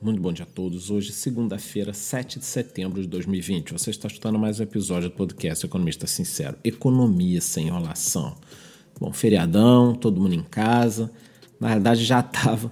Muito bom dia a todos. Hoje, segunda-feira, 7 de setembro de 2020. Você está escutando mais um episódio do podcast Economista Sincero. Economia sem enrolação. Bom, feriadão, todo mundo em casa. Na verdade, já estava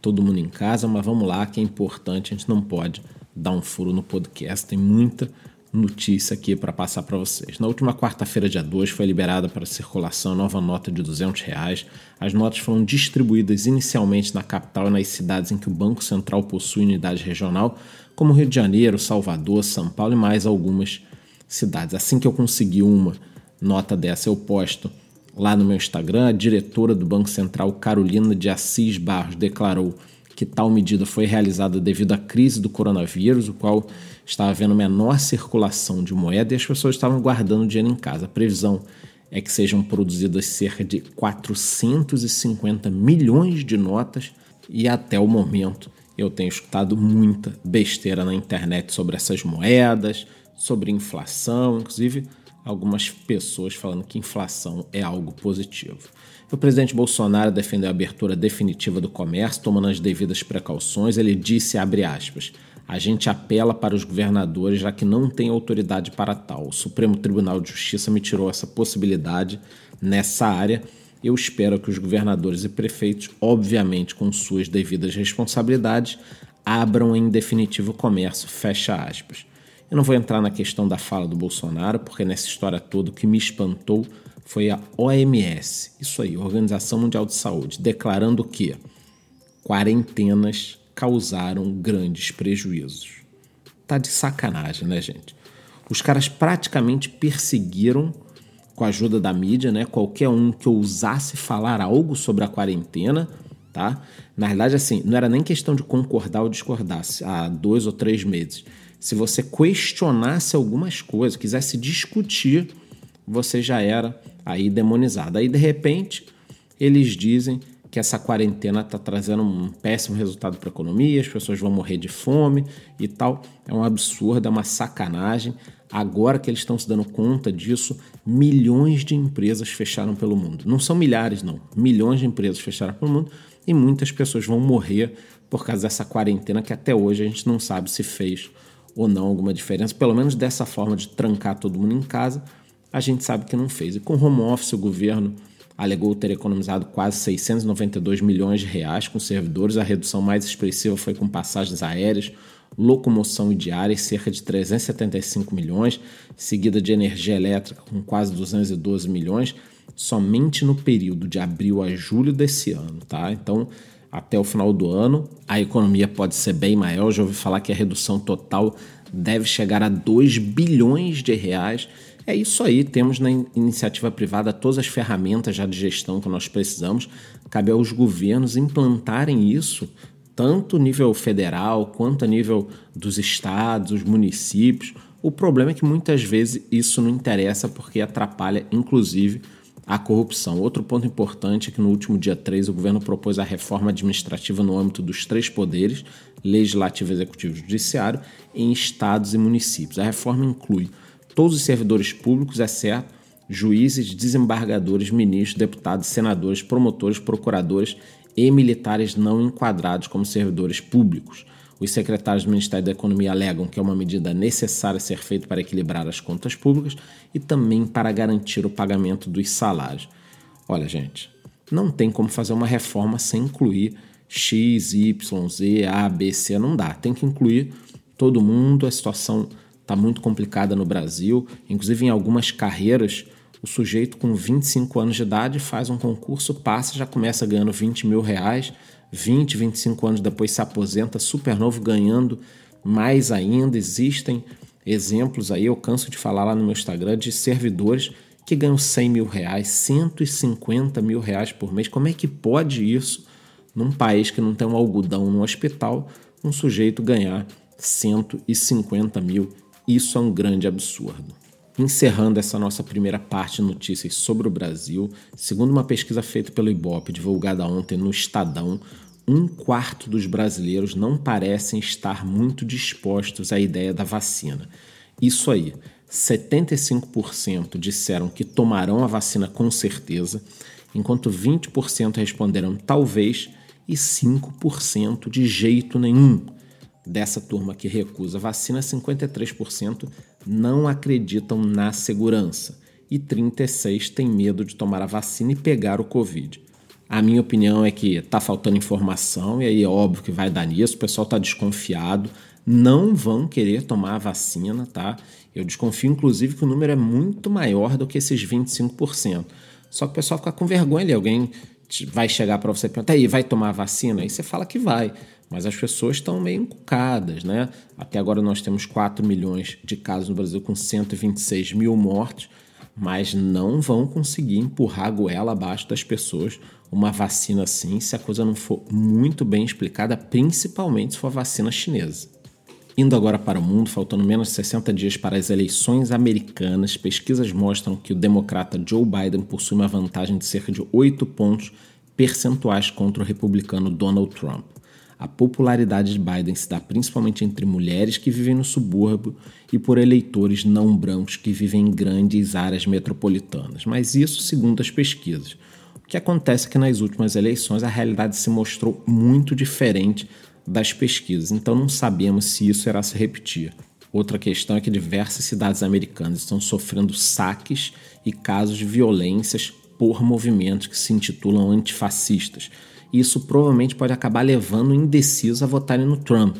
todo mundo em casa, mas vamos lá, que é importante. A gente não pode dar um furo no podcast. Tem muita notícia aqui para passar para vocês. Na última quarta-feira, dia 2, foi liberada para circulação a nova nota de 200 reais. As notas foram distribuídas inicialmente na capital e nas cidades em que o Banco Central possui unidade regional, como Rio de Janeiro, Salvador, São Paulo e mais algumas cidades. Assim que eu consegui uma nota dessa, eu posto lá no meu Instagram. A diretora do Banco Central, Carolina de Assis Barros, declarou que tal medida foi realizada devido à crise do coronavírus, o qual estava havendo menor circulação de moeda e as pessoas estavam guardando dinheiro em casa. A previsão é que sejam produzidas cerca de 450 milhões de notas e até o momento eu tenho escutado muita besteira na internet sobre essas moedas, sobre inflação, inclusive algumas pessoas falando que inflação é algo positivo. O presidente Bolsonaro defendeu a abertura definitiva do comércio, tomando as devidas precauções. Ele disse, aspas, a gente apela para os governadores, já que não tem autoridade para tal. O Supremo Tribunal de Justiça me tirou essa possibilidade nessa área. Eu espero que os governadores e prefeitos, obviamente com suas devidas responsabilidades, abram em definitivo o comércio. Fecha aspas. Eu não vou entrar na questão da fala do Bolsonaro, porque nessa história toda o que me espantou foi a OMS, isso aí, Organização Mundial de Saúde, declarando que quarentenas causaram grandes prejuízos. Tá de sacanagem, né, gente? Os caras praticamente perseguiram, com a ajuda da mídia, né, qualquer um que ousasse falar algo sobre a quarentena, tá? Na verdade, assim, não era nem questão de concordar ou discordar há dois ou três meses. Se você questionasse algumas coisas, quisesse discutir, você já era aí demonizado. Aí, de repente, eles dizem que essa quarentena está trazendo um péssimo resultado para a economia, as pessoas vão morrer de fome e tal. É um absurdo, é uma sacanagem. Agora que eles estão se dando conta disso, milhões de empresas fecharam pelo mundo. Não são milhares, não. Milhões de empresas fecharam pelo mundo e muitas pessoas vão morrer por causa dessa quarentena que até hoje a gente não sabe se fez ou não alguma diferença. Pelo menos dessa forma de trancar todo mundo em casa, a gente sabe que não fez. E com home office, o governo alegou ter economizado quase 692 milhões de reais com servidores. A redução mais expressiva foi com passagens aéreas, locomoção e diárias, cerca de 375 milhões, seguida de energia elétrica com quase 212 milhões, somente no período de abril a julho desse ano, tá? Então, até o final do ano, a economia pode ser bem maior. Eu já ouvi falar que a redução total deve chegar a 2 bilhões de reais é isso aí, temos na iniciativa privada todas as ferramentas já de gestão que nós precisamos. Cabe aos governos implantarem isso, tanto nível federal quanto a nível dos estados, os municípios. O problema é que muitas vezes isso não interessa porque atrapalha, inclusive, a corrupção. Outro ponto importante é que no último dia 3 o governo propôs a reforma administrativa no âmbito dos três poderes, legislativo, executivo e judiciário, em estados e municípios. A reforma inclui todos os servidores públicos, exceto juízes, desembargadores, ministros, deputados, senadores, promotores, procuradores e militares não enquadrados como servidores públicos. Os secretários do Ministério da Economia alegam que é uma medida necessária ser feita para equilibrar as contas públicas e também para garantir o pagamento dos salários. Olha, gente, não tem como fazer uma reforma sem incluir X, Y, Z, A, B, C, não dá. Tem que incluir todo mundo, a situação está muito complicada no Brasil. Inclusive, em algumas carreiras, o sujeito com 25 anos de idade faz um concurso, passa, já começa ganhando 20 mil reais, 20, 25 anos depois se aposenta super novo, ganhando mais ainda. Existem exemplos aí, eu canso de falar lá no meu Instagram, de servidores que ganham 100 mil reais, 150 mil reais por mês. Como é que pode isso num país que não tem um algodão no hospital, um sujeito ganhar 150 mil isso é um grande absurdo. Encerrando essa nossa primeira parte de notícias sobre o Brasil, segundo uma pesquisa feita pelo Ibope, divulgada ontem no Estadão, um quarto dos brasileiros não parecem estar muito dispostos à ideia da vacina. Isso aí, 75% disseram que tomarão a vacina com certeza, enquanto 20% responderam talvez e 5% de jeito nenhum. Dessa turma que recusa vacina, 53% não acreditam na segurança e 36% têm medo de tomar a vacina e pegar o Covid. A minha opinião é que está faltando informação, e aí é óbvio que vai dar nisso, o pessoal está desconfiado, não vão querer tomar a vacina, tá? Eu desconfio, inclusive, que o número é muito maior do que esses 25%. Só que o pessoal fica com vergonha ali, alguém vai chegar para você perguntar, aí, vai tomar a vacina? Aí você fala que vai, mas as pessoas estão meio encucadas, né? Até agora nós temos 4 milhões de casos no Brasil com 126 mil mortos, mas não vão conseguir empurrar a goela abaixo das pessoas uma vacina assim se a coisa não for muito bem explicada, principalmente se for a vacina chinesa. Indo agora para o mundo, faltando menos de 60 dias para as eleições americanas, pesquisas mostram que o democrata Joe Biden possui uma vantagem de cerca de 8 pontos percentuais contra o republicano Donald Trump. A popularidade de Biden se dá principalmente entre mulheres que vivem no subúrbio e por eleitores não brancos que vivem em grandes áreas metropolitanas, mas isso segundo as pesquisas. O que acontece é que nas últimas eleições a realidade se mostrou muito diferente das pesquisas, então não sabemos se isso irá se repetir. Outra questão é que diversas cidades americanas estão sofrendo saques e casos de violências por movimentos que se intitulam antifascistas. Isso provavelmente pode acabar levando indecisos a votarem no Trump.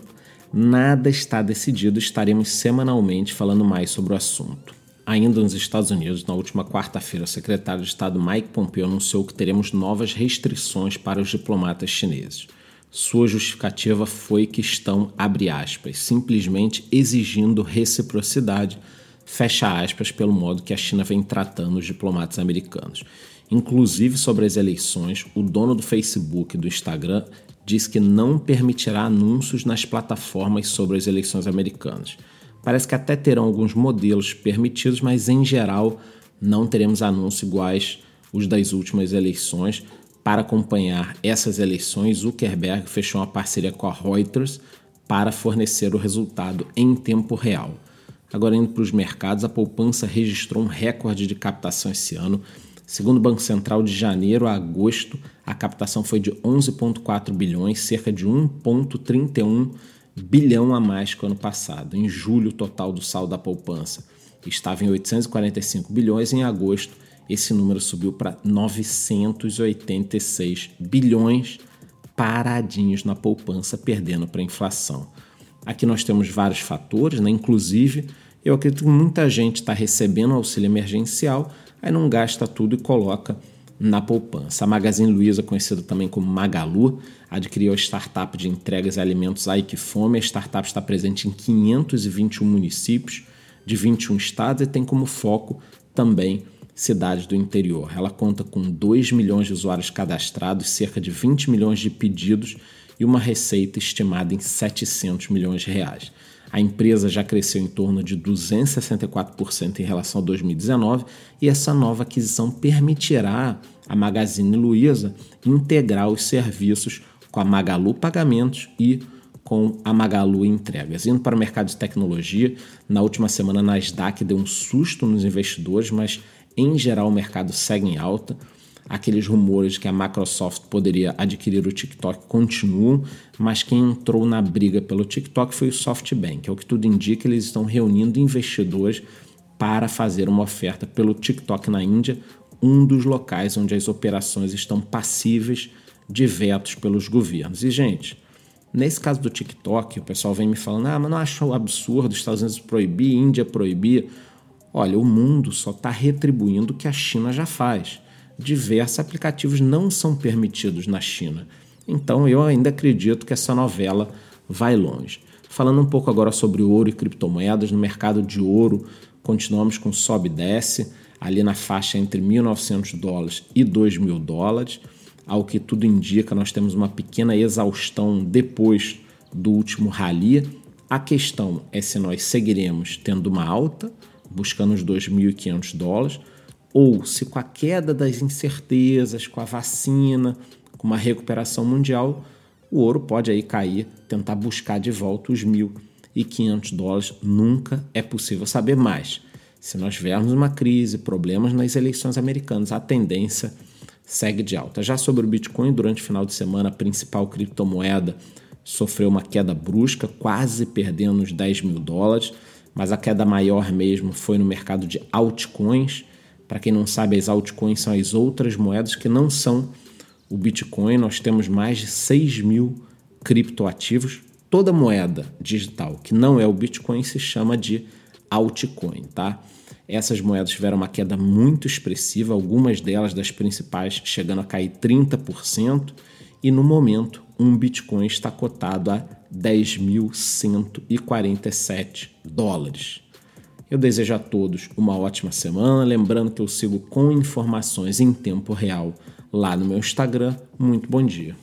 Nada está decidido, estaremos semanalmente falando mais sobre o assunto. Ainda nos Estados Unidos, na última quarta-feira, o secretário de Estado Mike Pompeo anunciou que teremos novas restrições para os diplomatas chineses. Sua justificativa foi que estão, abre aspas, simplesmente exigindo reciprocidade, fecha aspas, pelo modo que a China vem tratando os diplomatas americanos. Inclusive sobre as eleições, o dono do Facebook e do Instagram diz que não permitirá anúncios nas plataformas sobre as eleições americanas. Parece que até terão alguns modelos permitidos, mas em geral não teremos anúncios iguais os das últimas eleições, para acompanhar essas eleições, Zuckerberg fechou uma parceria com a Reuters para fornecer o resultado em tempo real. Agora, indo para os mercados, a poupança registrou um recorde de captação esse ano. Segundo o Banco Central, de janeiro a agosto, a captação foi de 11,4 bilhões, cerca de 1,31 bilhão a mais que o ano passado. Em julho, o total do saldo da poupança estava em 845 bilhões, em agosto esse número subiu para 986 bilhões paradinhos na poupança, perdendo para a inflação. Aqui nós temos vários fatores, né? inclusive eu acredito que muita gente está recebendo auxílio emergencial, aí não gasta tudo e coloca na poupança. A Magazine Luiza, conhecida também como Magalu, adquiriu a startup de entregas de alimentos Aikifome. A startup está presente em 521 municípios de 21 estados e tem como foco também cidades do interior. Ela conta com 2 milhões de usuários cadastrados, cerca de 20 milhões de pedidos e uma receita estimada em 700 milhões de reais. A empresa já cresceu em torno de 264% em relação a 2019 e essa nova aquisição permitirá a Magazine Luiza integrar os serviços com a Magalu Pagamentos e com a Magalu Entregas. Indo para o mercado de tecnologia, na última semana a Nasdaq deu um susto nos investidores, mas em geral, o mercado segue em alta. Aqueles rumores de que a Microsoft poderia adquirir o TikTok continuam, mas quem entrou na briga pelo TikTok foi o SoftBank. É o que tudo indica, eles estão reunindo investidores para fazer uma oferta pelo TikTok na Índia, um dos locais onde as operações estão passíveis de vetos pelos governos. E, gente, nesse caso do TikTok, o pessoal vem me falando: ah, mas não acho absurdo os Estados Unidos proibir, Índia proibir. Olha, o mundo só está retribuindo o que a China já faz. Diversos aplicativos não são permitidos na China. Então eu ainda acredito que essa novela vai longe. Falando um pouco agora sobre ouro e criptomoedas, no mercado de ouro continuamos com sobe e desce, ali na faixa entre 1.900 dólares e 2.000 dólares. Ao que tudo indica, nós temos uma pequena exaustão depois do último rally. A questão é se nós seguiremos tendo uma alta buscando os 2.500 dólares, ou se com a queda das incertezas, com a vacina, com uma recuperação mundial, o ouro pode aí cair, tentar buscar de volta os 1.500 dólares. Nunca é possível saber mais. Se nós tivermos uma crise, problemas nas eleições americanas, a tendência segue de alta. Já sobre o Bitcoin, durante o final de semana, a principal criptomoeda sofreu uma queda brusca, quase perdendo os 10 mil dólares, mas a queda maior mesmo foi no mercado de altcoins. Para quem não sabe, as altcoins são as outras moedas que não são o Bitcoin. Nós temos mais de 6 mil criptoativos. Toda moeda digital que não é o Bitcoin se chama de altcoin, tá? Essas moedas tiveram uma queda muito expressiva, algumas delas das principais chegando a cair 30%, e no momento um Bitcoin está cotado a 10.147 dólares. Eu desejo a todos uma ótima semana, lembrando que eu sigo com informações em tempo real lá no meu Instagram. Muito bom dia.